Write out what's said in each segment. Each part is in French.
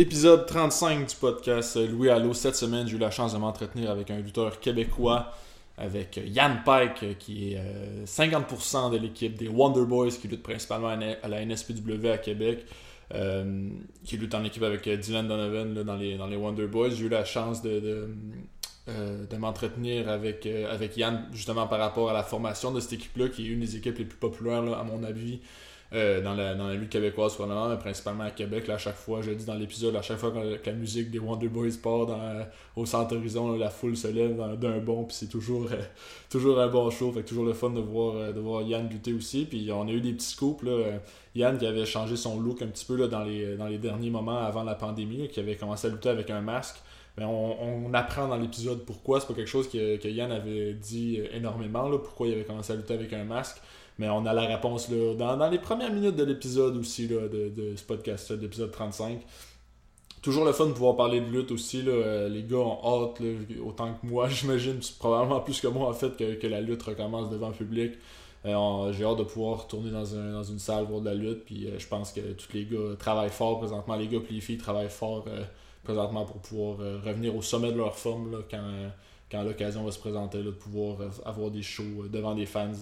Épisode 35 du podcast Louis Allo. Cette semaine, j'ai eu la chance de m'entretenir avec un lutteur québécois, avec Yann Pike, qui est 50% de l'équipe des Wonder Boys, qui lutte principalement à la NSPW à Québec, euh, qui lutte en équipe avec Dylan Donovan dans, les, Wonder Boys. J'ai eu la chance de, euh, m'entretenir avec, euh, avec Yann, justement par rapport à la formation de cette équipe-là, qui est une des équipes les plus populaires, à mon avis, euh, dans, la, dans la lutte québécoise, mais principalement à Québec. Là, à chaque fois, je dis dans l'épisode, à chaque fois que, la musique des Wonder Boys part dans, au centre horizon, la foule se lève d'un bond, puis c'est toujours, euh, toujours un bon show. Fait toujours le fun de voir, euh, de voir Yann lutter aussi. Puis on a eu des petits scoops. Là, Yann qui avait changé son look un petit peu là, dans, les, dans les derniers moments avant la pandémie, qui avait commencé à lutter avec un masque. Mais on, on apprend dans l'épisode pourquoi. C'est pas quelque chose que, que Yann avait dit énormément, là, pourquoi il avait commencé à lutter avec un masque. Mais on a la réponse là, dans, les premières minutes de l'épisode aussi, là, de, de ce podcast, l'épisode 35. Toujours le fun de pouvoir parler de lutte aussi. Là. Euh, les gars ont hâte, autant que moi, j'imagine, probablement plus que moi en fait, que, la lutte recommence devant le public. Euh, j'ai hâte de pouvoir retourner dans, dans une salle voir de la lutte. Puis euh, je pense que tous les gars travaillent fort présentement. Les gars et les filles travaillent fort présentement pour pouvoir revenir au sommet de leur forme là, quand, quand l'occasion va se présenter de pouvoir avoir des shows devant des fans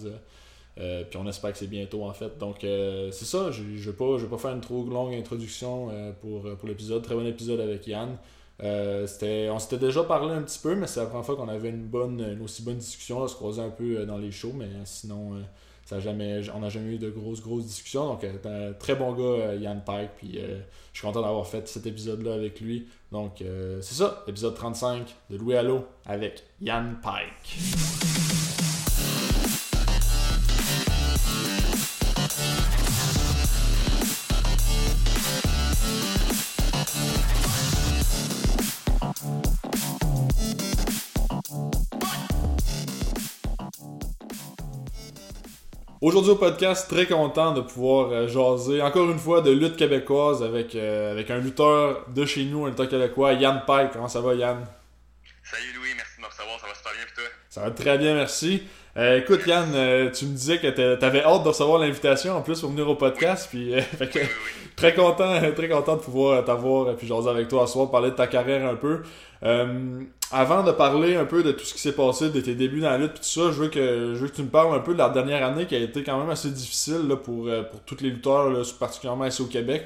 euh, puis on espère que c'est bientôt en fait. Donc euh, c'est ça, je ne vais, pas, faire une trop longue introduction euh, pour, pour l'épisode. Très bon épisode avec Yann. on s'était déjà parlé un petit peu, mais c'est la première fois qu'on avait une bonne une aussi bonne discussion. On se croisait un peu dans les shows, mais sinon ça jamais, on n'a jamais eu de grosses grosses discussions. Donc un très bon gars Yann Pike. Puis je suis content d'avoir fait cet épisode-là avec lui. Donc c'est ça, épisode 35 de Louis Allo avec Yann Pike. Aujourd'hui au podcast, très content de pouvoir euh, jaser encore une fois de lutte québécoise avec, euh, avec un lutteur de chez nous, un lutteur québécois, Yann Pike. Comment ça va Yann? Salut Louis, merci de me recevoir, ça va super bien pour toi? Ça va très bien, merci. Euh, écoute Yann, tu me disais que t'avais hâte de recevoir l'invitation en plus pour venir au podcast, puis très content, très content de pouvoir t'avoir puis jaser avec toi ce soir, parler de ta carrière un peu. Euh, avant de parler un peu de tout ce qui s'est passé, de tes débuts dans la lutte, et tout ça, je veux, que, je veux que tu me parles un peu de la dernière année qui a été quand même assez difficile là, pour, euh, pour tous les lutteurs, là, particulièrement ici au Québec.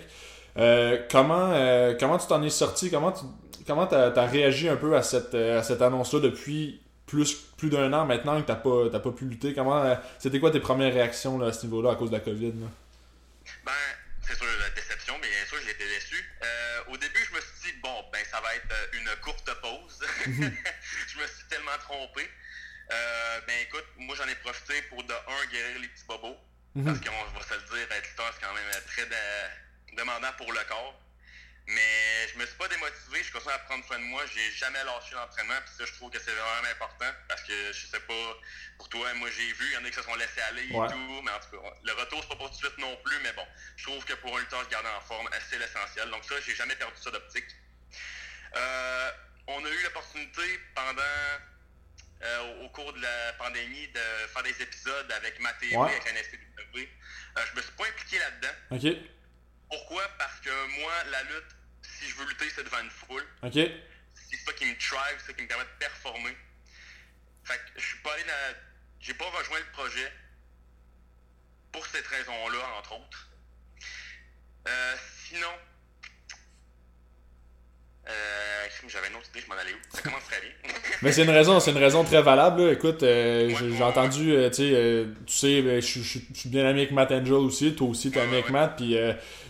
Euh, comment, euh, comment tu t'en es sorti? Comment tu comment as, réagi un peu à cette, à cette annonce-là depuis plus, plus d'un an maintenant que tu n'as pas, pas pu lutter? Comment C'était quoi tes premières réactions là, à ce niveau-là à cause de la COVID? Là? Ben, c'est sûr, la déception, mais bien sûr, j'ai été déçu. au début, je me suis bon, ben ça va être euh, une courte pause. Je me suis tellement trompé. Euh, ben écoute, moi j'en ai profité pour de un guérir les petits bobos. Mhm. Parce qu'on va se le dire, être lutteur, c'est quand même très demandant pour le corps. Mais je me suis pas démotivé, je continue à prendre soin de moi, j'ai jamais lâché l'entraînement, puis ça je trouve que c'est vraiment important parce que je sais pas pour toi, moi j'ai vu, il y en a qui se sont laissés aller et tout, mais en tout cas, le retour c'est pas pour tout de suite non plus, mais bon, je trouve que pour un lutteur se garder en forme, c'est l'essentiel. Donc ça, j'ai jamais perdu ça d'optique. Euh, on a eu l'opportunité pendant euh, au cours de la pandémie de faire des épisodes avec ma TV, avec un SPW. Euh, je me suis pas impliqué là-dedans. OK. Pourquoi? Parce que moi, la lutte, si je veux lutter, c'est devant une foule. OK. C'est ça qui me drive, c'est ça qui me permet de performer. Fait que je suis pas allé dans... J'ai pas rejoint le projet pour cette raison-là, entre autres. sinon, euh, j'avais une autre idée, je m'en allais où? Ça commence très bien. Mais c'est une raison, c'est une raison très valable. Écoute, euh, j'ai entendu, euh, tu sais, euh, tu sais, ben, je suis bien ami avec Matt Angel aussi, toi aussi t'es ami avec Matt, puis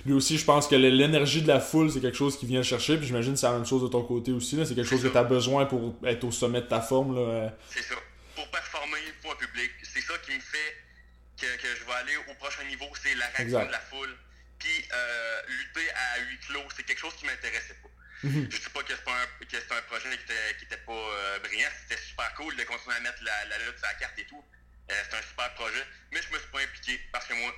lui aussi, je pense que l'énergie de la foule, c'est quelque chose qui vient chercher, puis j'imagine que c'est la même chose de ton côté aussi, c'est quelque chose que tu as besoin pour être au sommet de ta forme. C'est ça. Pour performer pour un public, c'est ça qui me fait que, que, je vais aller au prochain niveau, c'est la réaction de la foule. Puis lutter à huis clos, c'est quelque chose qui m'intéressait pas. Mhm. Je ne dis pas que c'est un, projet qui était, pas euh, brillant. C'était super cool de continuer à mettre la, la lutte sur la carte et tout. Euh, c'est un super projet. Mais je me suis pas impliqué parce que moi,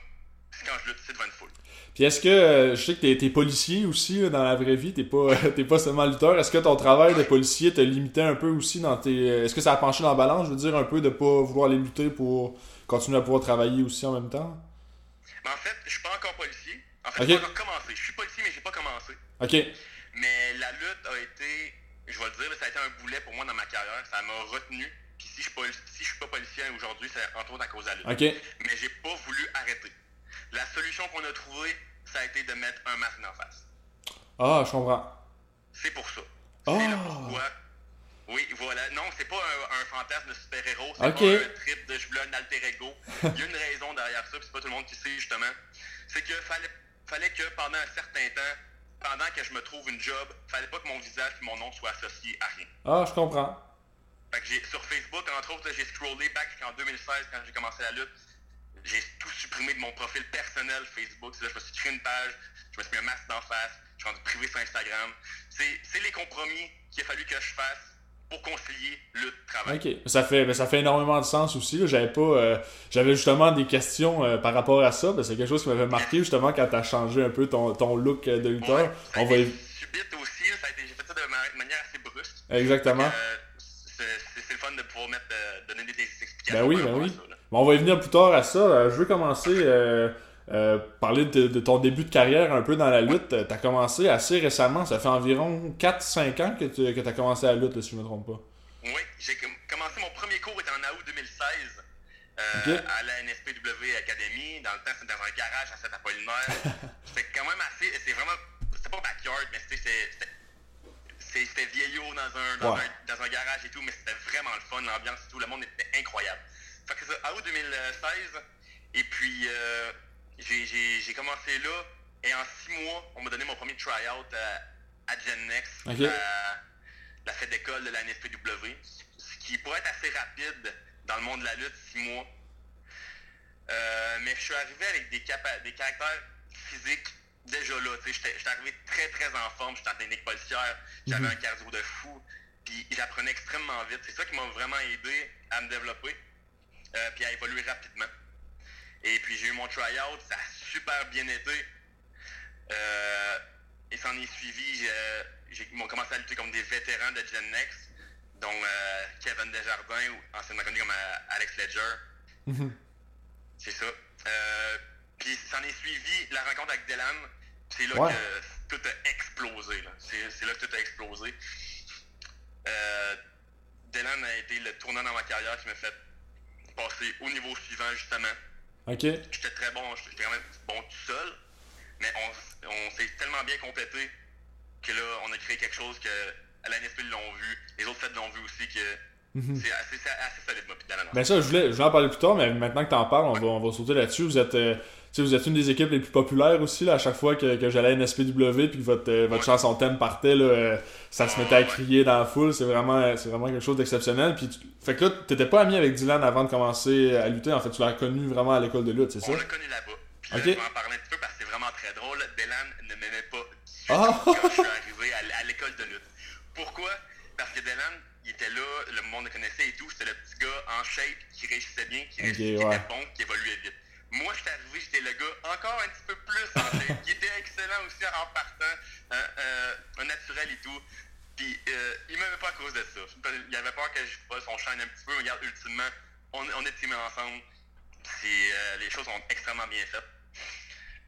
quand je lutte, c'est devant une foule. Puis est-ce que, euh, je sais que tu es, policier aussi dans la vraie vie, t'es pas, pas seulement lutteur. Est-ce que ton travail de policier te limitait un peu aussi dans tes. Est-ce que ça a penché dans la balance, je veux dire, un peu de pas vouloir aller lutter pour continuer à pouvoir travailler aussi en même temps? Mais en fait, je suis pas encore policier. En fait, okay. j'ai pas encore commencé. Je suis policier, mais j'ai pas commencé. OK. Mais la lutte a été, je vais le dire, ça a été un boulet pour moi dans ma carrière. Ça m'a retenu. Puis si je ne si suis pas policier aujourd'hui, c'est entre autres à cause de la lutte. Mais j'ai pas voulu arrêter. La solution qu'on a trouvée, ça a été de mettre un masque en face. Ah, je comprends. C'est pour ça. Ah. C'est pourquoi. Oui, voilà. Non, c'est pas un, un fantasme de super-héros. C'est pas un trip de je voulais un alter ego. Il y a une raison derrière ça, puis c'est pas tout le monde qui sait justement. C'est que fallait, fallait que pendant un certain temps, pendant que je me trouve une job, fallait pas que mon visage et mon nom soient associés à rien. Ah, je comprends. Fait que j'ai, sur Facebook, entre autres, là, j'ai scrollé back jusqu'en 2016 quand j'ai commencé la lutte. J'ai tout supprimé de mon profil personnel Facebook. C'est là, je me suis créé une page, je me suis mis un masque d'en face, je suis rendu privé sur Instagram. C'est, c'est les compromis qu'il a fallu que je fasse pour concilier lutte-travail. Ok, ça fait, ben, ça fait énormément de sens aussi. J'avais pas, euh, j'avais justement des questions euh, par rapport à ça. C'est quelque chose qui m'avait marqué justement quand t'as changé un peu ton, ton look euh, de lutteur. Ouais, ça a On été subite aussi, j'ai fait ça de ma- de manière assez brusque. Exactement. C'est, le fun de pouvoir mettre, donner des, des explications. Ben oui, ben oui. ça, on va y venir plus tard à ça. Je veux commencer euh, euh, parler de, de ton début de carrière un peu dans la lutte. Euh, T'as commencé assez récemment. Ça fait environ 4-5 ans que tu que as commencé la lutte, là, si je me trompe pas. Oui, j'ai com- commencé mon premier cours était en août 2016 euh, à la NSPW Academy. Dans le temps, c'était dans un garage à Saint-Apollinaire. c'était quand même assez. C'est vraiment. C'était pas backyard, mais c'était. vieillot dans un, dans, Ouais. un, dans un garage et tout, mais c'était vraiment le fun, l'ambiance et tout. Le monde était incroyable. Fait que ça, août 2016, et puis euh, j'ai- commencé là, et en six mois, on m'a donné mon premier tryout à, à Gen Next, Ok. la, la fête d'école de la NSPW, ce qui pourrait être assez rapide dans le monde de la lutte, six mois. Euh, mais je suis arrivé avec des, des caractères physiques déjà là. J'étais arrivé très très en forme, j'étais en technique policière, j'avais un cardio de fou, puis j'apprenais extrêmement vite. C'est ça qui m'a vraiment aidé à me développer, euh, puis à évoluer rapidement. Et puis j'ai eu mon tryout, ça a super bien été. Euh, et s'en est suivi, j'ai- j'ai- ils m'ont commencé à lutter comme des vétérans de Gen Next, dont euh, Kevin Desjardins, ou anciennement connu comme euh, Alex Ledger. C'est ça. Euh, puis s'en est suivi la rencontre avec Dylan. C'est là Ouais. que tout a explosé. là. C'est là que tout a explosé. Euh, Dylan a été le tournant dans ma carrière qui m'a fait passer au niveau suivant, justement. J'étais très bon, j'étais quand même bon tout seul, mais on, on s'est tellement bien complété que là, on a créé quelque chose que à la NSP l'ont vu, les autres fêtes l'ont vu aussi, que c'est assez, c'est assez solide, moi, puis Dylan. Ben ça, je voulais, je voulais en parler plus tard, mais maintenant que t'en parles, on va, on va sauter là-dessus. Vous êtes, euh, tu sais, vous êtes une des équipes les plus populaires aussi, là, à chaque fois que, que j'allais à NSPW puis que votre, euh, votre Ouais. chanson thème partait, là, euh, ça se mettait à crier dans la foule. C'est vraiment, c'est vraiment quelque chose d'exceptionnel. Puis, tu- fait que là, t'étais pas ami avec Dylan avant de commencer à lutter. En fait, tu l'as connu vraiment à l'école de lutte, c'est ça? On l'a connu là-bas. Puis là, Ok. je vais en parler un petit peu parce que c'est vraiment très drôle. Dylan ne m'aimait pas du Ah! tout quand je suis arrivé à, à l'école de lutte. Pourquoi? Parce que Dylan, il était là, le monde le connaissait et tout. C'était le petit gars en shape qui réussissait bien, qui, réussissait, qui était bon, qui évoluait vite. Moi, j'étais arrivé, j'étais le gars encore un petit peu plus en shape, qui était excellent aussi en partant, un, un- un naturel et tout. Puis, euh, il m'aimait pas à cause de ça. Il avait peur que je fasse son chaîne un petit peu. Regarde, ultimement, on, on est teamés ensemble. C'est, euh, les choses sont extrêmement bien faites.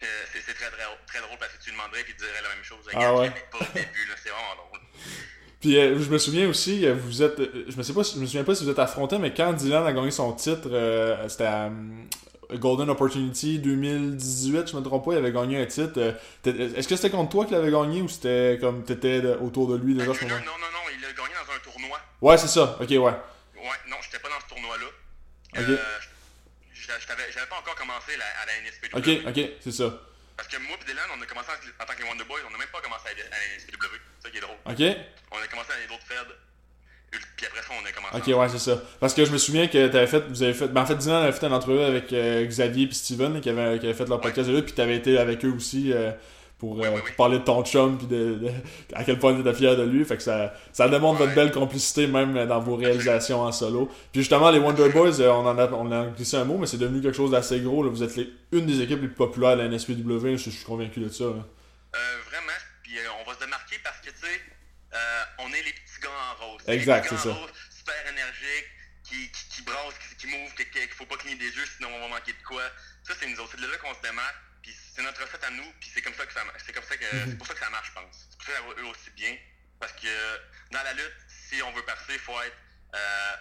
Euh, c'est, très, très, très drôle parce que tu demanderais et il te dirait la même chose. Ah ouais? je pas au début, c'est vraiment drôle. Puis euh, je me souviens aussi, euh, vous êtes, euh, je me sais pas, si- je me souviens pas si vous êtes affrontés, mais quand Dylan a gagné son titre, euh, c'était à hum, Golden Opportunity 2018, je me trompe pas, il avait gagné un titre. euh, Est-ce que c'était contre toi qu'il avait gagné ou c'était comme t'étais autour de lui déjà ce non, moment non, non, non, il a gagné dans un tournoi. Ouais, c'est ça. Ok, ouais. Ouais, non, j'étais pas dans ce tournoi-là. Ok. Euh, j'avais pas encore commencé la- à la NSPW. Ok, ok, c'est ça. Parce que moi et Dylan, on a commencé en, en tant que Wonder Boys, on n'a même pas commencé à, la- à NSPW. C'est ça qui est drôle. Ok. On a commencé à les autres feds. Puis après ça, on a commencé. Ok, ouais, c'est ça. Parce que je me souviens que t'avais fait, vous avez fait, ben en fait, Dylan avait fait une entrevue avec euh, Xavier et Steven qui, avaient, qui avaient fait leur podcast de lutte, puis t'avais été avec eux aussi euh, pour, euh, pour parler de ton chum, puis de, de- à quel point t'étais fier de lui. Fait que ça, ça démontre votre belle complicité même dans vos réalisations en solo. Puis justement, les Wonder Boys, euh, on en a, on a glissé un mot, mais c'est devenu quelque chose d'assez gros. Là. Vous êtes les- une des équipes les plus populaires de la NSPW, je, je suis convaincu de ça. là. Euh, vraiment, puis euh, on va se démarquer parce que, tu sais, euh, on est les petits gars en rose. Exact, c'est ça. rose, super énergiques, qui, qui, qui brassent, qui, qui qu'il faut pas cligner des yeux, sinon on va manquer de quoi. Ça, c'est nous autres. C'est de là qu'on se démarque. C'est notre recette à nous, puis c'est comme ça que ça c'est comme ça que Mhm. c'est pour ça que ça marche, je pense. C'est pour ça que ça va eux aussi bien. Parce que dans la lutte, si on veut percer, il faut être euh,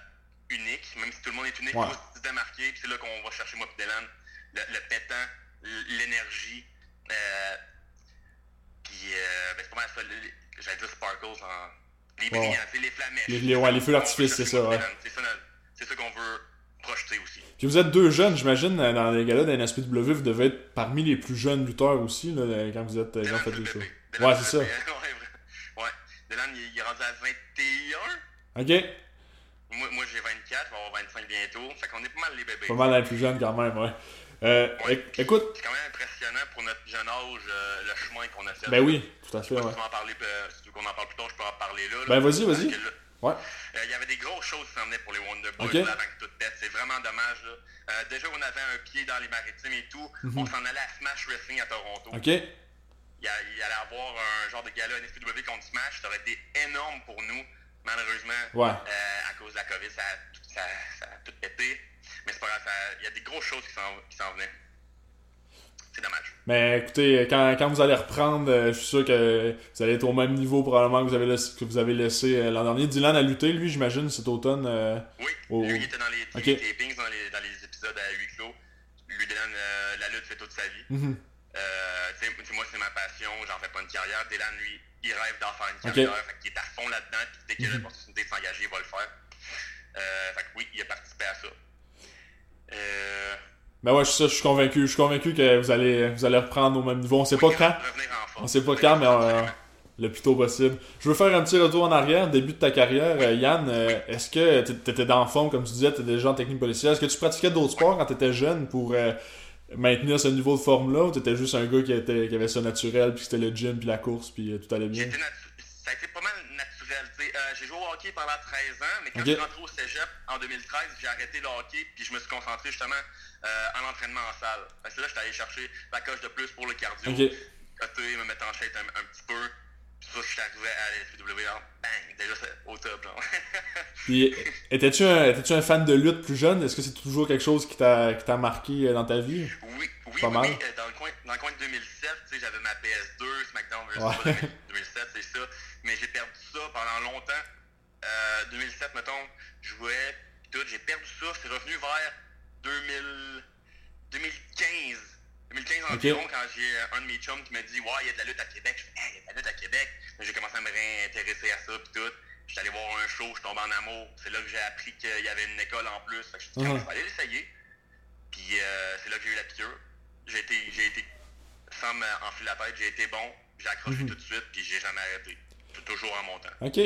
unique. Même si tout le monde est unique, il Ouais. faut se démarquer. Puis c'est là qu'on va chercher moi et Dylan. Le, le pétant, l'énergie. Euh, puis euh, ben, c'est pas mal ça. J'allais dire sparkles en. Les Ouais. brillants, c'est les flamèches. Les- les- ouais, les feux d'artifice, c'est ça, ouais. C'est ça, notre- c'est ça qu'on veut projeter aussi. Puis vous êtes deux jeunes, j'imagine, euh, dans les gars-là de NSPW, vous devez être parmi les plus jeunes lutteurs aussi, là, quand vous êtes euh, quand Dylan, vous faites shows. Dylan, Ouais, c'est ça. bébé. Ouais. Dylan, il, est rendu à 21. Ok, Moi, moi j'ai 24, je vais avoir 25 bientôt. Fait qu'on est pas mal les bébés. pas mal les plus jeunes quand même, ouais. Euh, Ouais. écoute, C'est quand même impressionnant pour notre jeune âge, euh, le chemin qu'on a fait. ben oui, tout à fait, ouais. si tu veux en euh, qu'on parle plus tard, je peux en parler là. là. Ben, vas-y, vas-y. Euh, Il y avait des grosses choses qui s'en venaient pour les Wonder Boys là, avant que tout pète. C'est vraiment dommage. Là. Euh, déjà, on avait un pied dans les maritimes et tout. Mhm. On s'en allait à Smash Wrestling à Toronto. Ok, Il, y a- il allait avoir un genre de gala NSPW contre Smash. Ça aurait été énorme pour nous. Malheureusement, Ouais. euh, à cause de la COVID, ça a, tout- ça, ça a tout pété. Mais c'est pas grave, il y a des grosses choses qui s'en venaient. C'est dommage. Mais écoutez, quand, quand vous allez reprendre, euh, je suis sûr que vous allez être au même niveau probablement que vous avez laissé, que vous avez laissé euh, l'an dernier. Dylan a lutté, lui, j'imagine, cet automne. euh, Oui, lui, il était dans les Ok. tapings, dans les, dans les épisodes à huis clos. Lui, Dylan, euh, la lutte, c'est toute sa vie. Euh, tu sais, moi, c'est ma passion, j'en fais pas une carrière. Dylan, lui, il rêve d'en faire une carrière. Fait qu'il est à fond là-dedans, puis dès qu'il a Mhm. l'opportunité de s'engager, il va le faire. Euh, fait que oui, il a participé à ça. Euh, Ben ouais, je je suis convaincu. Je suis convaincu que vous allez, vous allez reprendre au même niveau. On sait pas quand, on sait pas quand, mais euh, le plus tôt possible. Je veux faire un petit retour en arrière, début de ta carrière. Euh, Yann, euh, est-ce que tu étais dans le fond, comme tu disais, tu étais déjà en technique policière? Est-ce que tu pratiquais d'autres sports quand tu étais jeune pour maintenir ce niveau de forme-là ou tu étais juste un gars qui, était, qui avait ça naturel, puis c'était le gym, puis la course, puis tout allait bien? Ça a été pas mal naturel. j'ai joué au hockey pendant 13 ans, mais quand je suis rentré au cégep en 2013, j'ai arrêté le hockey puis je me suis concentré justement euh, en entraînement en salle. Parce que là, j'étais allé chercher la coche de plus pour le cardio, Ok. coter, me mettre en shape un, un petit peu. Puis ça, je suis arrivé à la SPW, bang, déjà c'est au top. Puis, étais-tu un, étais-tu un fan de lutte plus jeune? Est-ce que c'est toujours quelque chose qui t'a marqué euh, dans ta vie? oui, oui, Pas oui, mal. oui, euh, dans, le coin, dans le coin de 2007, tu sais, j'avais ma PS2, SmackDown vs. Ouais. 2000 2007, c'est ça. Mais j'ai perdu ça pendant longtemps. Euh, 2007, mettons, je jouais, tout, j'ai perdu ça. C'est revenu vers 2000, 2015. 2015 environ, quand j'ai un de mes chums qui m'a dit Ouais, il y a de la lutte à Québec. Je fais Hey, il y a de la lutte à Québec. J'ai commencé à me réintéresser à ça, puis tout. J'étais allé voir un show, je tombe en amour. C'est là que j'ai appris qu'il y avait une école en plus. Fait que je suis dit, aller l'essayer. Puis euh, c'est là que j'ai eu la piqûre. J'ai été, j'ai été, sans m'enfler la tête, j'ai été bon. J'ai accroché Mhm. tout de suite, puis j'ai jamais arrêté. Toujours en montant. Ok.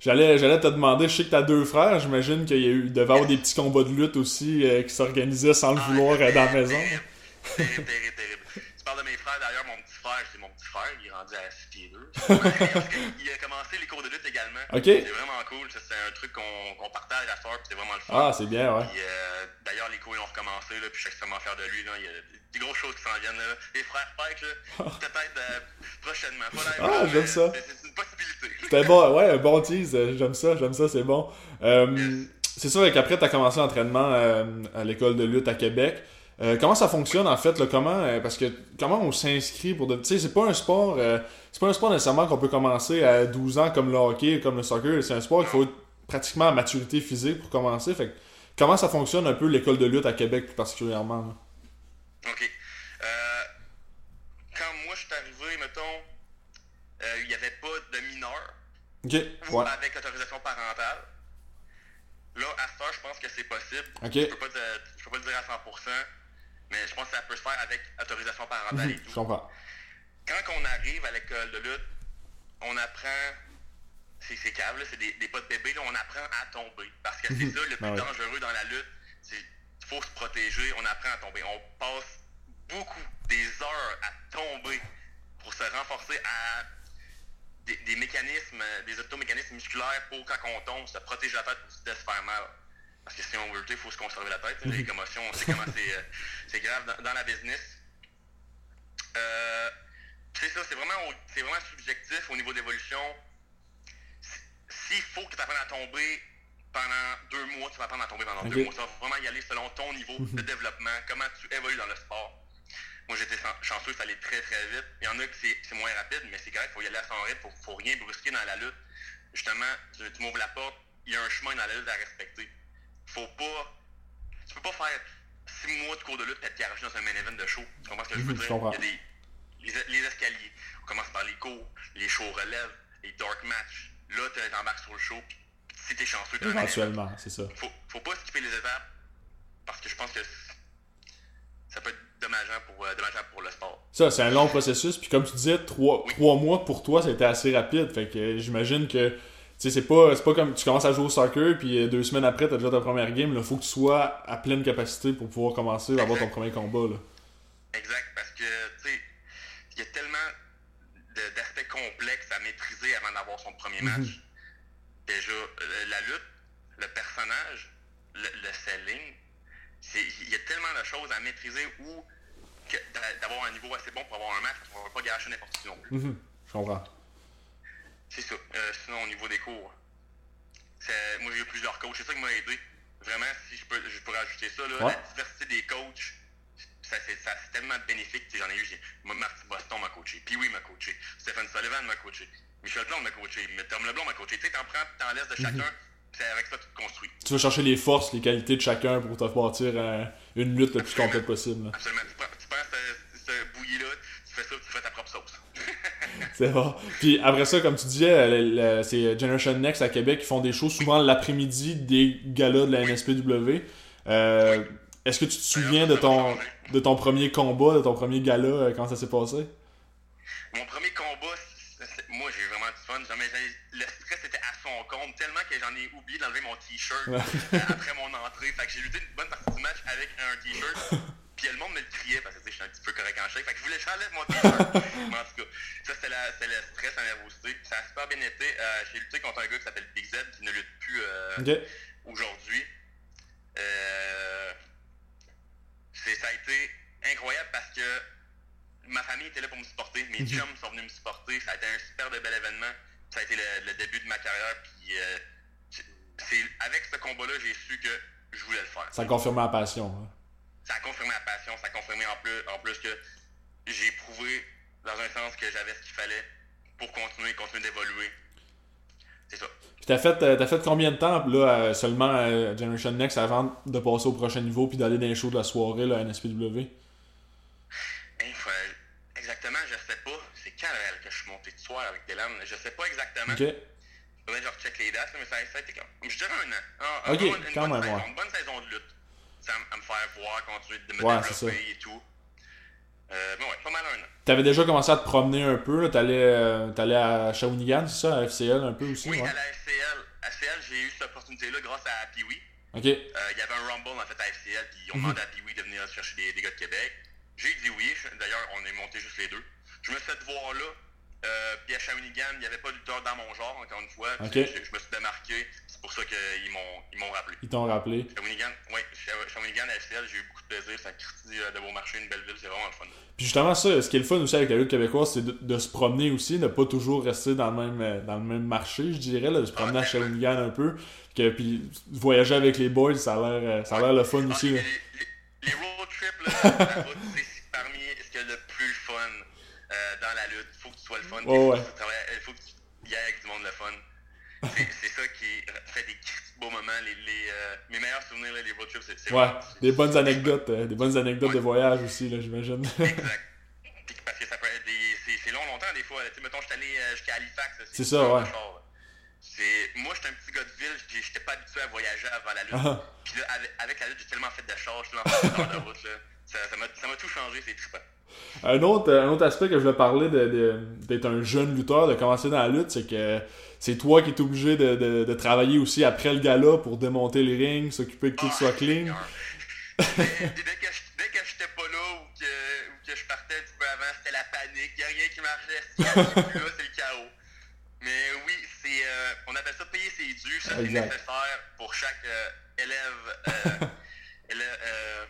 J'allais, j'allais te demander, je sais que t'as deux frères, j'imagine qu'il y a eu, il devait y avoir des petits combats de lutte aussi euh, qui s'organisaient sans le Ah, vouloir euh, dans la maison. Terrible, terrible, terrible. Tu parles de mes frères, d'ailleurs, mon frère, c'est mon petit frère, il est rendu à 6 pieds 2. il a commencé les cours de lutte également. Ok. C'est vraiment cool, c'est un truc qu'on partage à soir, puis c'est vraiment le fun. Ah, c'est bien, ouais. Euh, d'ailleurs, les cours ils ont recommencé, là, puis je suis extrêmement fier de lui. Là. Il y a des grosses choses qui s'en viennent. Là. Les frères Pike, peut-être euh, prochainement. Pas Ah, j'aime ça. C'est une possibilité. C'était bon, ouais, un bon tease, euh, j'aime ça, j'aime ça, c'est bon. Euh, c'est sûr qu'après, t'as commencé l'entraînement à l'école de lutte à Québec. Euh, comment ça fonctionne en fait, là, comment, euh, parce que comment on s'inscrit pour de... Tu sais, c'est pas un sport, euh, c'est pas un sport nécessairement qu'on peut commencer à 12 ans comme le hockey, comme le soccer, c'est un sport qu'il faut être pratiquement à maturité physique pour commencer. Fait comment ça fonctionne un peu l'école de lutte à Québec plus particulièrement? là? OK. Quand moi, je suis arrivé, mettons, euh, il n'y avait pas de mineur Ok, ou ouais. avec autorisation parentale. Là, à ce je pense que c'est possible. Je peux pas te- je peux pas le dire à 100%, mais je pense que ça peut se faire avec autorisation parentale et Mhm, tout. Je comprends. quand on arrive à l'école de lutte, on apprend. C'est là, c'est des, des pas de bébé, là, on apprend à tomber. Parce que c'est Mhm. ça le plus Ah ouais. dangereux dans la lutte. c'est Il faut se protéger, on apprend à tomber. On passe beaucoup, des heures à tomber pour se renforcer à des, des mécanismes, des automécanismes musculaires pour quand on tombe, se protéger la tête pour se se faire mal. Parce que si on veut lutter, il faut se conserver la tête. Les commotions, on sait comment c'est euh, grave dans, dans la business. Euh, c'est ça, c'est vraiment, vraiment subjectif au niveau d'évolution. Si- S'il faut que tu apprennes à tomber pendant deux mois, tu vas apprendre à tomber pendant deux mois. Ça va vraiment y aller selon ton niveau de développement, comment tu évolues dans le sport. Moi, j'étais, chanceux, ça allait très très vite. Il y en a qui c'est moins rapide, mais c'est correct, il faut y aller à son rythme, faut, faut rien brusquer dans la lutte. Justement, tu, tu m'ouvres la porte, il y a un chemin dans la lutte à respecter. Faut pas. Tu peux pas faire six mois de cours de lutte et être garagé dans un main event de show. Tu comprends ce que je veux Mhm, dire? Il y a des, les, les escaliers. On commence par les cours, les shows relèves, les dark matchs. Là, tu embarques sur le show. Si t'es chanceux, t'as. Éventuellement, c'est ça. Faut, faut pas skipper les étapes parce que je pense que ça peut être dommageant pour, euh, dommageant pour le sport. Ça, c'est un long processus. Puis comme tu disais, trois, trois mois pour toi, ça a été assez rapide. Fait que euh, j'imagine que sais, c'est pas, pas comme tu commences à jouer au soccer, puis euh, deux semaines après, t'as déjà ta première game. Il faut que tu sois à pleine capacité pour pouvoir commencer à avoir ton premier combat. Là. Exact, parce que, tu sais, il y a tellement d'aspects complexes à maîtriser avant d'avoir son premier match. Mhm. Déjà, euh, la lutte, le personnage, le, le selling, c'est- il y a tellement de choses à maîtriser ou d'avoir un niveau assez bon pour avoir un match, tu ne pas gâcher n'importe qui non plus. Mhm, Je comprends. C'est ça. Euh, sinon, au niveau des cours, moi j'ai eu plusieurs coachs. C'est ça qui m'a aidé. Vraiment, si je peux, je peux rajouter ça, là, Ouais. la diversité des coachs, ça, c'est, ça, c'est tellement bénéfique. J'en ai eu, j'ai, Marty Boston m'a coaché, Pee Wee m'a coaché, Stephen Sullivan m'a coaché, Michel Plon m'a coaché, mais Tom Leblanc m'a coaché. Tu sais, t'en prends, t'en laisses de chacun, c'est avec ça que tu te construis. Tu vas chercher les forces, les qualités de chacun pour te bâtir euh, une lutte le plus complète possible. là. Absolument. Tu prends, tu prends ce, ce bouilli-là, tu fais ça, tu fais ta propre sauce. C'est bon. Puis après ça, comme tu disais, euh, c'est Generation Next à Québec qui font des shows souvent l'après-midi des galas de la NSPW. Euh, Est-ce que tu te souviens de ton, de ton premier combat, de ton premier gala, euh, quand ça s'est passé? Mon premier combat, moi j'ai eu vraiment du fun. Jamais- le stress était à son compte, tellement que j'en ai oublié d'enlever mon t-shirt euh, après mon entrée. Fait que j'ai lutté une bonne partie du match avec un t-shirt. Puis le monde me le criait parce que tu sais, je suis un petit peu correct en chèque. Fait que je voulais que j'enlève mon t-shirt. En tout cas, ça c'était le stress, la nervosité. Ça a super bien été. Euh, j'ai lutté contre un gars qui s'appelle Big Z qui ne lutte plus euh, aujourd'hui. Euh, ça a été incroyable parce que ma famille était là pour me supporter. Mes chums sont venus me supporter. Ça a été un super de bel événement. Ça a été le, le début de ma carrière. Puis c'est- avec ce combat-là, j'ai su que je voulais le faire. Ça a confirmé la passion. hein. Ça a confirmé ma passion. Ça a confirmé en plus, en plus que j'ai prouvé dans un sens que j'avais ce qu'il fallait pour continuer, continuer d'évoluer. C'est ça. Puis t'as fait, euh, t'as fait combien de temps là, euh, seulement à Generation Next avant de passer au prochain niveau puis d'aller dans les shows de la soirée là, à NSPW? Faut- exactement, je sais pas. C'est quand euh, que je suis monté de soir avec Dylan? Je sais pas exactement. Ok. Faudrait que je recheck les dates, mais ça, a été comme. Je dirais un an. Ah, Ok, une quand bonne même, saison, ouais. une bonne saison de lutte. À me faire voir, continuer de me Ouais, développer et tout. Euh, mais ouais, pas mal un an. T'avais déjà commencé à te promener un peu, là. T'allais, euh, à Shawinigan, c'est ça, à FCL un peu aussi, Oui, ouais. à la FCL. À FCL, j'ai eu cette opportunité-là grâce à Pee-Wee. Ok. Euh, Il y avait un Rumble en fait à FCL, puis ont Mhm. demandé à Pee-Wee de venir chercher des, des gars de Québec. J'ai dit oui. D'ailleurs, on est monté juste les deux. Je me suis fait voir là. Euh, puis à Shawinigan, il n'y avait pas de lutteur dans mon genre, encore une fois. Ok. Je, je me suis démarqué. C'est pour ça qu'ils m'ont, ils m'ont rappelé. Ils t'ont rappelé? Shawinigan, oui, Shawinigan FCL, j'ai eu beaucoup de plaisir. C'est un quartier euh, de Beaumarchais, une belle ville, c'est vraiment le fun. Puis justement, ça, ce qui est le fun aussi avec la lutte québécoise, c'est de, de se promener aussi, de pas toujours rester dans le même, euh, dans le même marché, je dirais, là, de se promener à Shawinigan un peu. Que, puis voyager avec les boys, ça a l'air, euh, ça a l'air le fun Ah, aussi. les, les- les road trips, là, c'est parmi ce qu'il y a le plus fun euh, dans la lutte. Il faut que tu sois le fun. Ouais, il faut ouais. que tu travailles- il faut que tu y ailles avec du monde le fun. C'est c'est ça qui fait des beaux moments. Les, les, euh, mes meilleurs souvenirs, là, les road trips, c'est Ouais, vraiment- des bonnes anecdotes, euh, des bonnes anecdotes Ouais. de voyage aussi, là, j'imagine. Exact. Puis parce que ça peut être des. C'est long, longtemps, des fois. Tu sais, mettons, je suis allé euh, jusqu'à Halifax. C'est ça, ouais. char, Moi, j'étais un petit gars de ville, j'étais pas habitué à voyager avant la lutte. Ah. Puis là, avec, avec la lutte, j'ai tellement fait de char, je suis tellement de route. Là. Ça m'a tout changé, c'est trippant. Un autre, un autre aspect que je voulais parler de- de- d'être un jeune lutteur, de commencer dans la lutte, c'est que c'est toi qui es obligé de, de- de travailler aussi après le gala pour démonter les rings, s'occuper que tout soit clean. Dès, que j'étais pas là ou que, ou que je partais un petit peu avant, c'était la panique, il a rien qui marchait. Si plus là, c'est le chaos. Mais oui, c'est euh, on appelle ça payer ses dus. Ça, c'est nécessaire pour chaque euh, élève, euh, élève euh,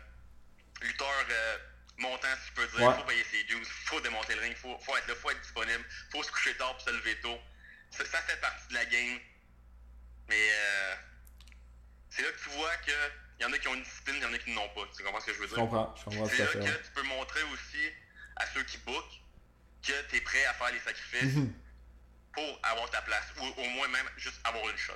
lutteur euh, montant, si je peux dire. Il Ouais. faut payer ses dues, il faut démonter le ring, il faut, faut être là, il faut être disponible, il faut se coucher tard pour se lever tôt. Ça, ça fait partie de la game. Mais euh, c'est là que tu vois que il y en a qui ont une discipline, il y en a qui n'ont pas. Tu comprends ce que je veux Je dire? comprends, je comprends C'est là fait. que tu peux montrer aussi à ceux qui bookent que tu es prêt à faire les sacrifices Mhm. pour avoir ta place, ou au moins même juste avoir une shot.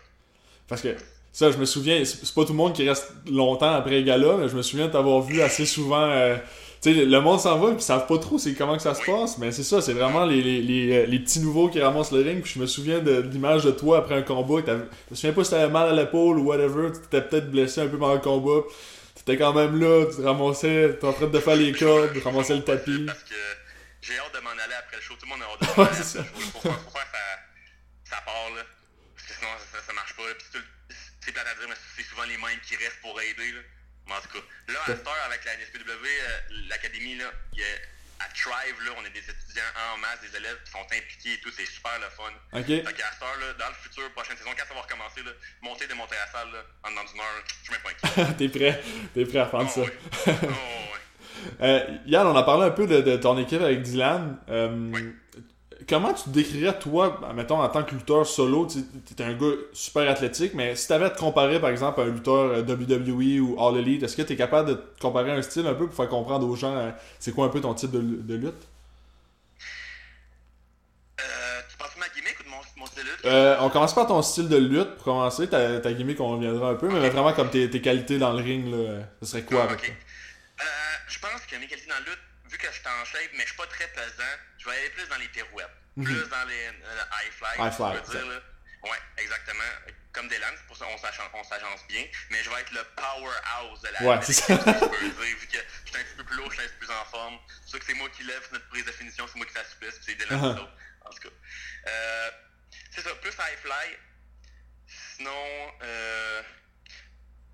Parce que ça, je me souviens, c'est c'est pas tout le monde qui reste longtemps après les gala, mais je me souviens de t'avoir vu assez souvent. euh, tu sais, le monde s'en va, puis ils savent pas trop c'est comment que ça se passe, mais c'est ça, c'est vraiment les, les, les, euh, les petits nouveaux qui ramassent le ring. Puis je me souviens de, de l'image de toi après un combat. Je me souviens pas si t'avais mal à l'épaule ou whatever, t'étais peut-être blessé un peu pendant le combat. T'étais quand même là, tu te ramassais, t'es en train de faire les cordes, tu ramassais le tapis. Parce que j'ai hâte de m'en aller après le show. Tout le monde a hâte de m'en aller faut faire ça, ça part, là? Parce que sinon, ça, ça marche pas. c'est plate à dire, mais c'est souvent les mêmes qui restent pour aider, là. Mais en tout cas, là, à cette heure, avec la NSPW, euh, l'académie, là, il y a, à Thrive, là, on a des étudiants en masse, des élèves qui sont impliqués et tout, c'est super le fun. Ok? Fait qu'à cette heure, là, dans le futur, prochaine saison, quand ça va recommencer, là, monter, démonter la salle, là, en dans une heure, je suis même pas inquiet. t'es prêt? T'es prêt à prendre Oh, ça? Oh, ouais. Euh, Yann, on a parlé un peu de, de ton équipe avec Dylan. Euh, Oui. Comment tu te décrirais, toi, mettons, en tant que lutteur solo, tu es un gars super athlétique, mais si tu avais à te comparer, par exemple, à un lutteur euh, WWE ou All Elite, est-ce que tu es capable de te comparer un style un peu pour faire comprendre aux gens euh, c'est quoi un peu ton type de, de lutte? Euh, tu penses ma gimmick ou de mon, mon style de lutte? Euh, on commence par ton style de lutte pour commencer, ta, ta gimmick, on reviendra un peu, mais vraiment comme tes, tes qualités dans le ring, là, ce serait quoi Ah, avec? Euh, je pense que mes qualités dans la lutte, que je suis en shape, mais je suis pas très pesant, je vais aller plus dans les pirouettes. Plus dans les euh, high fly. High fly, dire, là. Ouais, exactement. Comme des lances, c'est pour ça qu'on s'agence, on s'agence bien. Mais je vais être le powerhouse de la Ouais, c'est ça. dire, vu que je suis un petit peu plus lourd, je suis un petit peu plus en forme. C'est sûr que c'est moi qui lève notre prise de finition, c'est moi qui l'assouplisse, puis c'est des Uh-huh. lances En tout cas. Euh, c'est ça, plus high fly. Sinon, euh,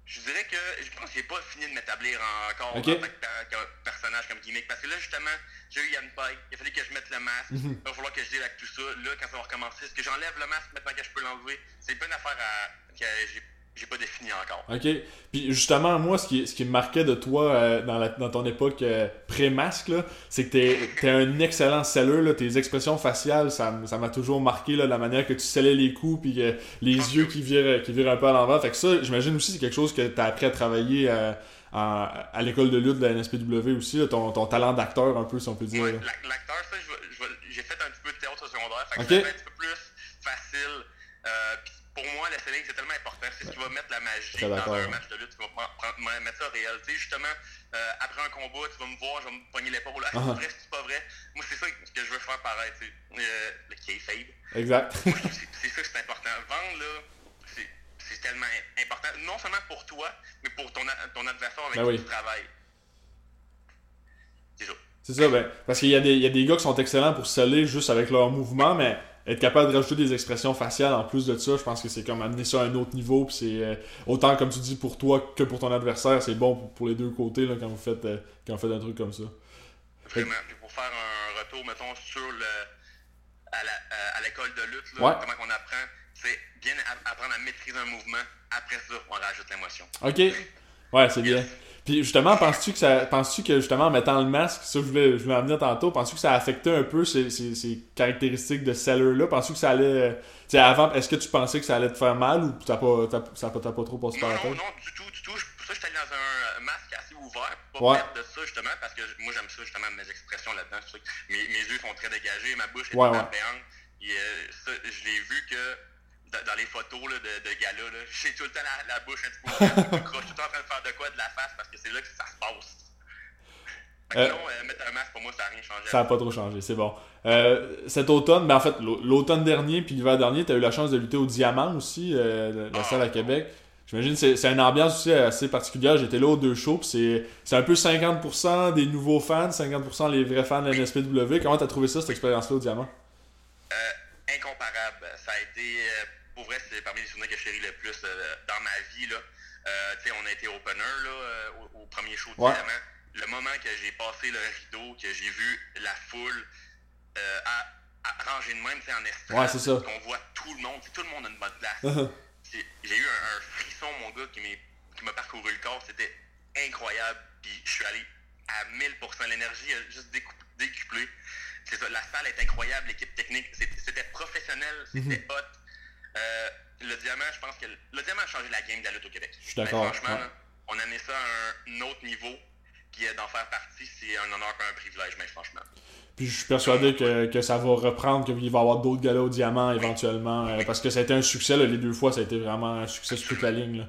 je dirais que je pense que j'ai pas fini de m'établir encore Ok. en tant que, per- que personnage comme gimmick. Parce que là, justement, j'ai eu Yann Pike, il a fallu que je mette le masque. Mhm. Il va falloir que je avec tout ça. Là, quand ça va recommencer, est-ce que j'enlève le masque maintenant que je peux l'enlever? C'est pas une affaire à, que j'ai, j'ai pas défini encore. Ok. Puis justement, moi, ce qui, ce qui me marquait de toi euh, dans, la- dans ton époque euh, pré-masque, c'est que t'es es un excellent selleur. Là. Tes expressions faciales, ça m'a toujours marqué là, la manière que tu scellais les coups, puis que les yeux qui virent, qui virent un peu à l'envers. Fait que ça, j'imagine aussi, c'est quelque chose que t'as appris à travailler euh, en- à l'école de lutte de la NSPW aussi, là, ton, ton talent d'acteur, un peu, si on peut dire. Ouais, l'acteur, ça, j'ai fait un petit peu de théâtre au secondaire. Fait que Ok. c'est un petit peu plus facile. Euh, puis pour moi, le selling, c'est tellement important. C'est ce qui va mettre la magie dans un match de lutte. Tu vas prendre- mettre ça réel. Tu sais, justement, euh, après un combat, tu vas me voir, je vais me pogner l'épaule. Ah, Ah. c'est vrai, c'est pas vrai. Moi, c'est ça que je veux faire pareil. tu sais. Euh, le kayfabe. Exact. C'est ça que c'est important. Vendre, là, c'est- tellement important. Non seulement pour toi, mais pour ton, ton adversaire avec Ben qui oui. tu travailles. C'est ça. C'est ça, ben, parce qu'il y, a des- il y a des gars qui sont excellents pour sceller juste avec leur mouvement, mais être capable de rajouter des expressions faciales en plus de ça, je pense que c'est comme amener ça à un autre niveau. Puis c'est euh, autant, comme tu dis, pour toi que pour ton adversaire, c'est bon pour, pour les deux côtés là, quand, vous faites, euh, quand vous faites un truc comme ça. Vraiment. Puis pour faire un retour, mettons, sur le à euh, l'école de lutte, là, Ouais. comment qu'on apprend, c'est bien apprendre à maîtriser un mouvement. Après ça, on rajoute l'émotion. Ok. Ouais, c'est bien. Puis justement, penses-tu que ça. Penses-tu que justement en mettant le masque, ça je voulais, je voulais en venir tantôt, penses-tu que ça a affecté un peu ces, ces, ces caractéristiques de seller-là? Penses-tu que ça allait. euh, Tu sais, avant, est-ce que tu pensais que ça allait te faire mal ou t'as pas, t'as, ça t'a pas trop passé par Non, la non, tête? non, du tout, du tout. Pour ça, allé dans un euh, masque assez ouvert. Pas Ouais. mettre de ça, justement, parce que moi, j'aime ça, justement, mes expressions là-dedans. C'est pour ça que Mes, mes yeux sont très dégagés, ma bouche est Ouais, très ouais. Et euh, ça, je l'ai vu que dans, dans les photos là, de, de gala, j'ai tout le temps la, la bouche un petit peu ouverte, croche, tout le temps en train de faire de quoi de la face, parce que c'est là que ça se passe. Euh, non, euh, mettre un masque, pour moi, ça n'a rien changé. Ça a pas trop changé, c'est bon. Euh, cet automne, ben en fait, l'au- l'automne dernier puis l'hiver dernier, tu as eu la chance de lutter au Diamant aussi, euh, la Ah. salle à Québec. J'imagine que c'est une ambiance aussi assez particulière. J'étais là aux deux shows, puis c'est un peu 50% des nouveaux fans, 50% les vrais fans de la NSPW. Comment t'as trouvé ça, cette expérience-là au Diamant? Incomparable. Ça a été, vrai, c'est parmi les souvenirs que je chéris le plus euh, dans ma vie. Là. Euh, tu sais, on a été opener là, euh, au, au premier show de Ouais. Diamant. Le moment que j'ai passé le rideau, que j'ai vu la foule euh, à, à ranger de même, en estrade, Ouais, qu'on voit tout le monde, tout le monde a une bonne place. C'est- J'ai eu un, un frisson, mon gars, qui m'a parcouru le corps. C'était incroyable. Puis je suis allé à 1000%. L'énergie a juste décuplé. C'est ça, la salle est incroyable, l'équipe technique. C'était c'était professionnel, c'était hot. Euh, le diamant, je pense que le, le diamant a changé la game de la lutte au Québec. Je suis d'accord, franchement, ouais. on a amené ça à un autre niveau. Puis d'en faire partie, c'est un honneur et un privilège, mais franchement. Puis je suis persuadé que, que ça va reprendre, qu'il va y avoir d'autres galas au diamant éventuellement. euh, parce que ça a été un succès, là, les deux fois, ça a été vraiment un succès sur toute la ligne. là.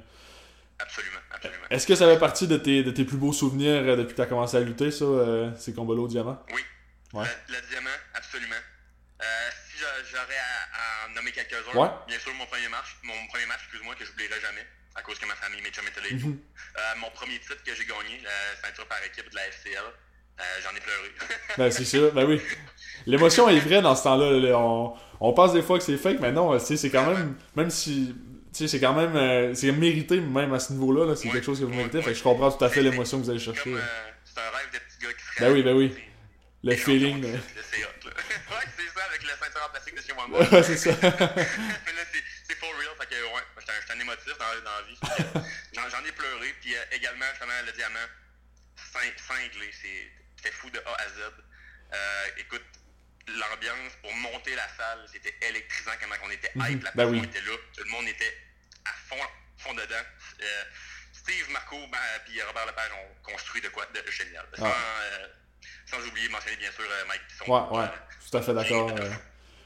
Absolument, absolument. Est-ce que ça fait partie de tes, de tes plus beaux souvenirs euh, depuis que tu as commencé à lutter, ça, euh, ces combats-là au diamant? Oui. Ouais. Le, le diamant, absolument. Euh, j'aurais à, à en nommer quelques-uns, Ouais. bien sûr, mon premier match, mon premier match, excuse-moi, que j'oublierai jamais, à cause que ma famille, mes chums étaient là. Euh, mon premier titre que j'ai gagné, la ceinture par équipe de la FCL, euh, j'en ai pleuré. Ben, c'est sûr, ben oui. L'émotion est vraie dans ce temps-là. là. On, on pense des fois que c'est fake, mais non, c'est quand même. Même si. Tu sais, c'est quand même. euh, c'est mérité, même à ce niveau-là. là, c'est quelque chose que vous méritez. Fait que je comprends tout à fait l'émotion que vous allez chercher. euh, c'est un rêve de petit gars qui se Ben oui, ben oui. Le feeling. genre, là. C'est hot, là. Avec ceinture en plastique de chez moi. C'est ça. Mais là, c'est for real. Fait que, ouais, j'étais un, j'étais un émotif dans, dans la vie. Que, J'en ai pleuré. Puis euh, également, justement, le diamant cin- cinglé. c'est- C'était fou de A à Z. Euh, écoute, l'ambiance pour monter la salle, c'était électrisant comment on était Mhm. hype. La Ben oui. était là. Tout le monde était à fond, fond dedans. Euh, Steve, Marco, ben, puis Robert Lepage ont construit de quoi de génial. Ah. euh, sans oublier de mentionner bien sûr euh, Mike Pisson. Ouais, ouais. Tout à fait d'accord. euh,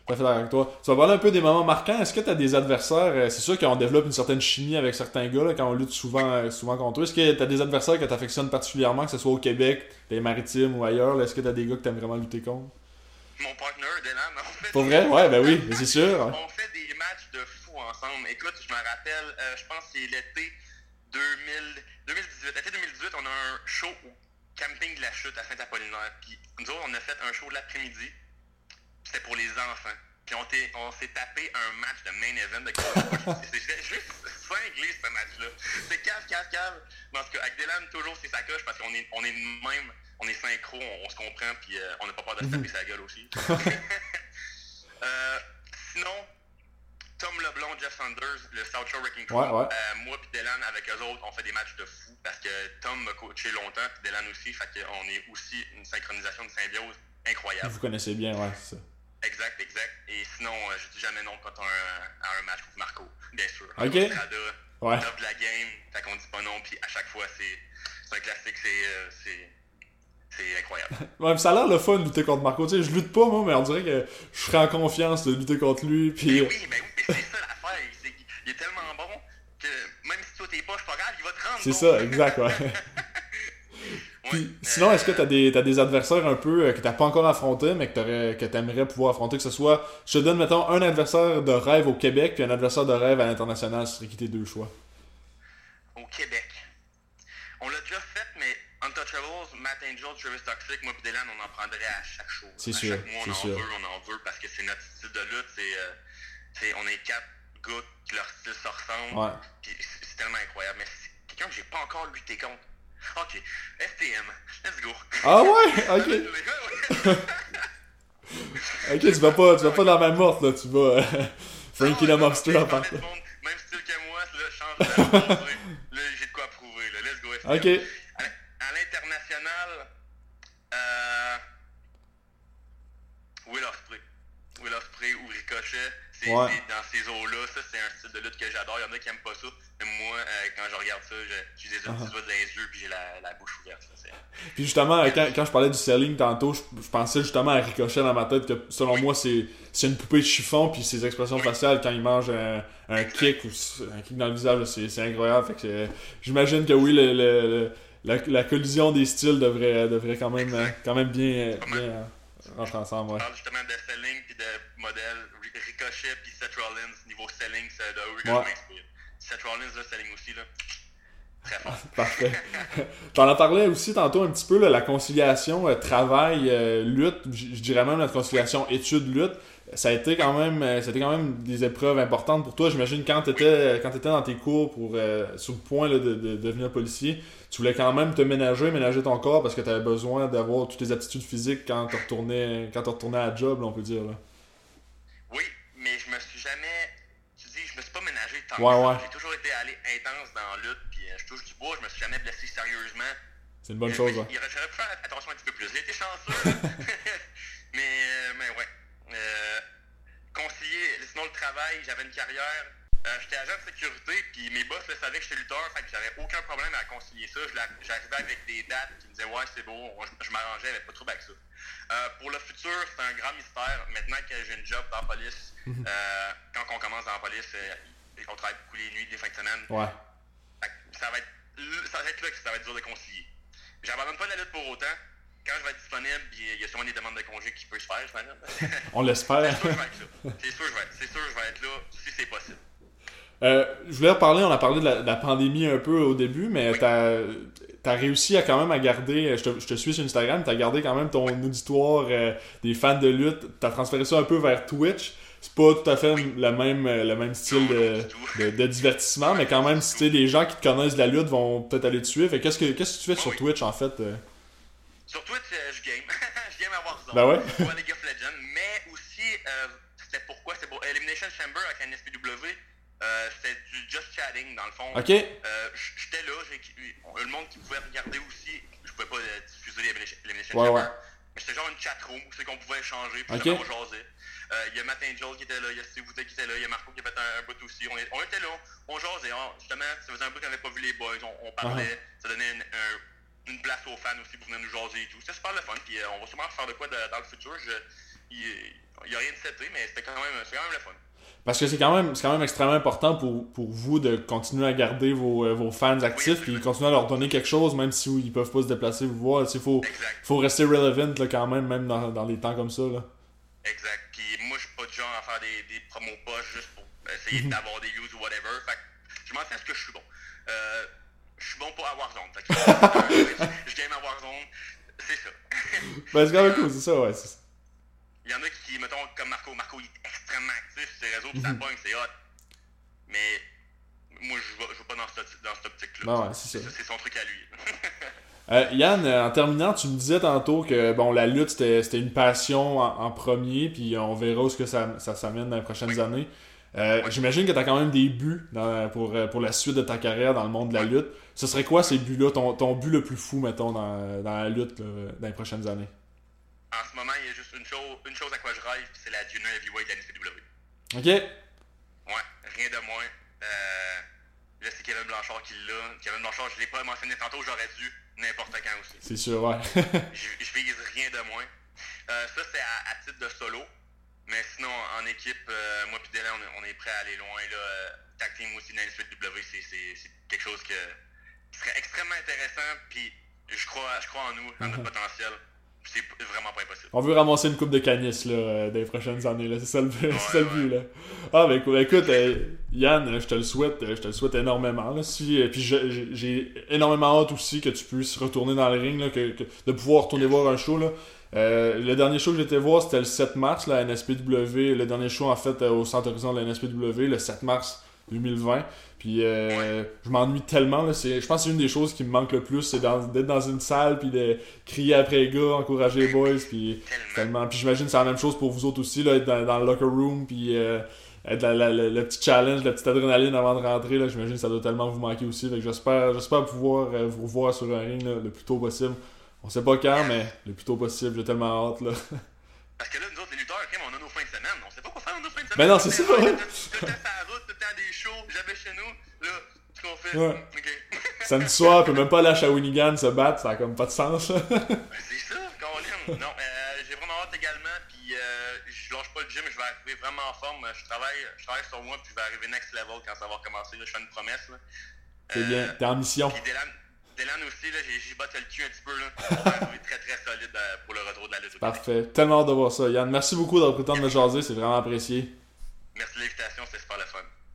tout à fait d'accord avec toi. Tu vas parler un peu des moments marquants. Est-ce que tu as des adversaires euh, C'est sûr qu'on développe une certaine chimie avec certains gars là, quand on lutte souvent, souvent contre eux. Est-ce que tu as des adversaires que tu affectionnes particulièrement, que ce soit au Québec, les maritimes ou ailleurs? Est-ce que tu as des gars que tu aimes vraiment lutter contre? Mon partner, on fait Pour vrai? Ouais, ben oui, c'est sûr. On fait des matchs de fou ensemble. Écoute, je me rappelle, euh, je pense que c'est l'été 2000 2018. L'été 2018, on a un show au camping de la chute à Saint-Apollinaire. Puis nous autres, on a fait un show l'après-midi. C'était pour les enfants. Puis on, s'est tapé un match de main event de C'était juste cinglé ce match-là. C'est cave, cave, cave. Tout cas, avec Dylan, toujours c'est sa coche parce qu'on est, on est même, on est synchro, on, on se comprend, puis euh, on n'a pas peur de se taper sa gueule aussi. Euh, sinon, Tom Leblond, Jeff Sanders, le South Shore Wrecking Crew, Ouais, ouais. euh, moi puis Dylan, avec eux autres, on fait des matchs de fou parce que Tom m'a coaché longtemps, puis Dylan aussi, fait qu'on est aussi une synchronisation, une symbiose incroyable. Vous connaissez bien, ouais, c'est ça. Exact, exact. Et sinon, euh, je dis jamais non quand on a un, à un match contre Marco, bien sûr. Ok. Strada, Ouais. top de la game, fait qu'on dit pas non, puis à chaque fois, c'est c'est un classique, c'est euh, c'est- incroyable. Ouais, ça a l'air le fun de lutter contre Marco. Tu sais, je lutte pas, moi, mais on dirait que je serais en confiance de lutter contre lui. Puis. Oui, mais oui, mais c'est ça l'affaire. Il est tellement bon que même si toi t'es pas, c'est pas grave, il va te rendre C'est ça, exact, ouais. Puis, euh, sinon, est-ce que t'as des, t'as des adversaires un peu euh, que t'as pas encore affronté, mais que t'aurais, que t'aimerais pouvoir affronter, que ce soit, je te donne, mettons, un adversaire de rêve au Québec, puis un adversaire de rêve à l'international, ce serait qui tes deux choix? au Québec. On l'a déjà Untouchables, Matt Angel, Travis Toxic, moi et Dylan, on en prendrait à chaque show. C'est sûr, chaque mois, on en sûr. veut, on en veut parce que c'est notre style de lutte. C'est, euh, on est quatre gars qui leur style se ressemble. Ouais. C'est, tellement incroyable. Mais c'est quelqu'un que j'ai pas encore lutté contre. Ok, STM, let's go. Ah ouais? Ok. Ok, tu vas pas, tu vas pas dans la même morte, là, tu vas euh, Frankie the non, Monster je en partant. Même style que moi, là, change de chose, Là, j'ai de quoi prouver, là. Let's go, STM. Ok. L'international, euh, Will Ospreay. Will Ospreay ou Ricochet, c'est Ouais. dans ces eaux-là. Ça, c'est un style de lutte que j'adore. Il y en a qui aiment pas ça. Mais moi, euh, quand je regarde ça, je- j'ai des doigts dans les yeux puis j'ai la, la bouche ouverte. Puis justement, euh, quand, quand je parlais du selling tantôt, je, je pensais justement à Ricochet dans ma tête, que selon moi, c'est c'est une poupée de chiffon, puis ses expressions faciales quand il mange un, un kick ou un kick dans le visage, c'est incroyable. Fait que euh, j'imagine que oui, le, le- le- la, la collision des styles devrait, devrait quand même, euh, quand même bien, euh, bien euh, rentrer ensemble. On Ouais. parle justement de selling puis de modèle. Ri- Ricochet puis Seth Rollins, niveau selling, c'est de que Ouais. Seth Rollins, là, selling aussi, là. Parfait. T'en as parlé aussi tantôt un petit peu, là, la conciliation euh, travail-lutte, je dirais même la conciliation études-lutte. Ça a été quand même euh, a été quand même des épreuves importantes pour toi. J'imagine quand tu étais, quand étais dans tes cours pour euh, sur le point là, de, de devenir policier, tu voulais quand même te ménager, ménager ton corps parce que tu avais besoin d'avoir toutes tes aptitudes physiques quand tu retournais, quand tu retournais à la job, là, on peut dire. Là. Oui, mais je me suis jamais. Tu dis, je me suis pas ménagé tant Ouais, que ouais. J'ai toujours été allé intense dans la lutte, puis euh, je touche du bois, je me suis jamais blessé sérieusement. C'est une bonne Euh, chose. J'aurais pu faire attention un petit peu plus. J'ai été chanceux, mais, euh, mais ouais. Euh, concilier, sinon le travail, j'avais une carrière Euh, j'étais agent de sécurité, puis mes boss le savaient que j'étais lutteur, fait que j'avais aucun problème à concilier ça. J'arrivais avec des dates qui me disaient ouais c'est beau, je, m'arrangeais, j'avais pas trop avec ça. Euh, pour le futur, c'est un grand mystère. Maintenant que j'ai une job dans la police, mhm. euh, quand on commence dans la police, on travaille beaucoup les nuits, les fins de semaine. Ouais. Ça va être ça va être là que ça va être dur de concilier. J'abandonne pas la lutte pour autant. Quand je vais être disponible, il y a sûrement des demandes de congé qui peuvent se faire, je On l'espère. c'est sûr, que je vais être là. Si c'est possible. Euh, je voulais reparler, on a parlé de la, pandémie un peu au début, mais tu t'as as réussi à quand même à garder, je te, je te suis sur Instagram, t'as gardé quand même ton auditoire euh, des fans de lutte, t'as transféré ça un peu vers Twitch. C'est pas tout à fait le même, euh, le même style de, de, divertissement, mais quand même, si les gens qui te connaissent de la lutte vont peut-être aller te suivre. Qu'est-ce que qu'est-ce que tu fais sur Twitch en fait Sur Twitch, je game. je game à Warzone. Ben ouais. League of Legends, mais aussi, c'était pourquoi? C'est pour Elimination Chamber avec un SPW. Euh, c'était du just chatting, dans le fond. OK. Euh, j'étais là, le monde qui pouvait regarder aussi, je pouvais pas euh, diffuser l'élimination ouais, ouais. mais c'était genre une chat room où c'est qu'on pouvait échanger, puis okay. on jasait. Il y a Matt Angel qui était là, il y a Steve qui était là, il y a Marco qui a fait un, bout aussi. On, on, était là, on jasait, justement, ça faisait un bout qu'on n'avait pas vu les boys, on, parlait, uh-huh. ça donnait une, une, place aux fans aussi pour venir nous jaser et tout. C'était super le fun, puis on va sûrement faire de quoi dans le futur. Il n'y a rien de seté, mais c'était quand, même, quand même le fun. Parce que c'est quand même quand même extrêmement important pour, pour vous de continuer à garder vos, euh, vos fans actifs et continuer à leur donner quelque chose, même si ils peuvent pas se déplacer vous voir. Il faut, faut rester relevant là, quand même, même dans, dans des temps comme ça. Là. Exact. Puis moi, je suis pas du genre à faire des, des promos poches juste pour essayer mhm. d'avoir des views ou whatever. Fait je m'en sais ce que je suis bon. Euh, je suis bon pour avoir Warzone. je game à Warzone. C'est ça. ben, c'est quand même cool, c'est ça, ouais. Il y en a qui, mettons, comme Marco. Marco, il est extrêmement actif sur ses réseaux, puis ça mhm. pogne, c'est hot. Mais moi, je ne vais pas dans cette, dans cette optique-là. Ah ouais, c'est ça. C'est son truc à lui. Euh, Yann, en terminant, tu me disais tantôt que bon, la lutte c'était une passion en, premier, puis on verra où ce que ça, ça s'amène dans les prochaines années. Euh, J'imagine que tu as quand même des buts pour, pour la suite de ta carrière dans le monde de la lutte. Ce serait quoi ces buts-là, ton, ton, but le plus fou, mettons, dans, dans la lutte dans les prochaines années? En ce moment, il y a juste une chose, une chose à quoi je rêve, c'est la Junior Heavyweight de la NCW. OK. Ouais, rien de moins. Euh, là, c'est Kevin Blanchard qui l'a. Kevin Blanchard, je ne l'ai pas mentionné tantôt, j'aurais dû n'importe quand aussi. C'est sûr, ouais. je, je vise rien de moins. Euh, ça, c'est à, titre de solo. Mais sinon, en équipe, euh, moi et Dylan, on, est prêt à aller loin. Là. Euh, tag team aussi dans la NCW, c'est quelque chose que, qui serait extrêmement intéressant. Puis je crois, je crois en nous, en notre mhm. potentiel c'est vraiment pas impossible. On veut ramasser une coupe de canis là, euh, dans les prochaines années. C'est ça le, but. Là. Ah, ben écoute, euh, Yann, je te le souhaite, je te le souhaite énormément. Là, si, puis j'ai énormément hâte aussi que tu puisses retourner dans le ring, là, que, de pouvoir retourner voir un show. Là. Euh, le dernier show que j'étais voir, c'était le 7 mars, la NSPW. Le dernier show, en fait, au Centre Horizon de la NSPW, le 7 mars 2020. Puis euh, je m'ennuie tellement. Là, je pense que c'est une des choses qui me manque le plus, c'est d'être dans une salle, puis de crier après les gars, encourager les boys. Puis, tellement. puis j'imagine que c'est la même chose pour vous autres aussi, là, être dans, le locker room, puis euh, être le petit challenge, la petite adrénaline avant de rentrer. Là, j'imagine que ça doit tellement vous manquer aussi. j'espère, j'espère pouvoir euh, vous revoir sur un ring le plus tôt possible. On sait pas quand, mais le plus tôt possible. J'ai tellement hâte. Là. Parce que là, nous autres, les lutteurs, on a nos fins de semaine. On sait pas quoi faire nos fins de semaine. Mais non, c'est ça. Tout le temps sur la route, tout le temps des shows. J'avais chez nous. Là, ce qu'on fait. Ouais. OK. Samedi soir, on peut même pas aller à Shawinigan se battre. Ça a comme pas de sens. c'est ça, Colin. Non, euh, j'ai vraiment hâte également. Puis euh, je lâche pas le gym. Je vais arriver vraiment en forme. Je travaille, je travaille sur moi. Puis je vais arriver next level quand ça va recommencer. Là, je fais une promesse. C'est euh, bien. T'es en mission. Puis Dylan aussi, là, j'ai battu le cul un petit peu. Là. On va arriver très très solide euh, pour le retour de la lutte. Parfait. Tellement hâte de voir ça. Yann, merci beaucoup d'avoir pris le temps de me jaser. C'est vraiment apprécié. Merci de l'invitation.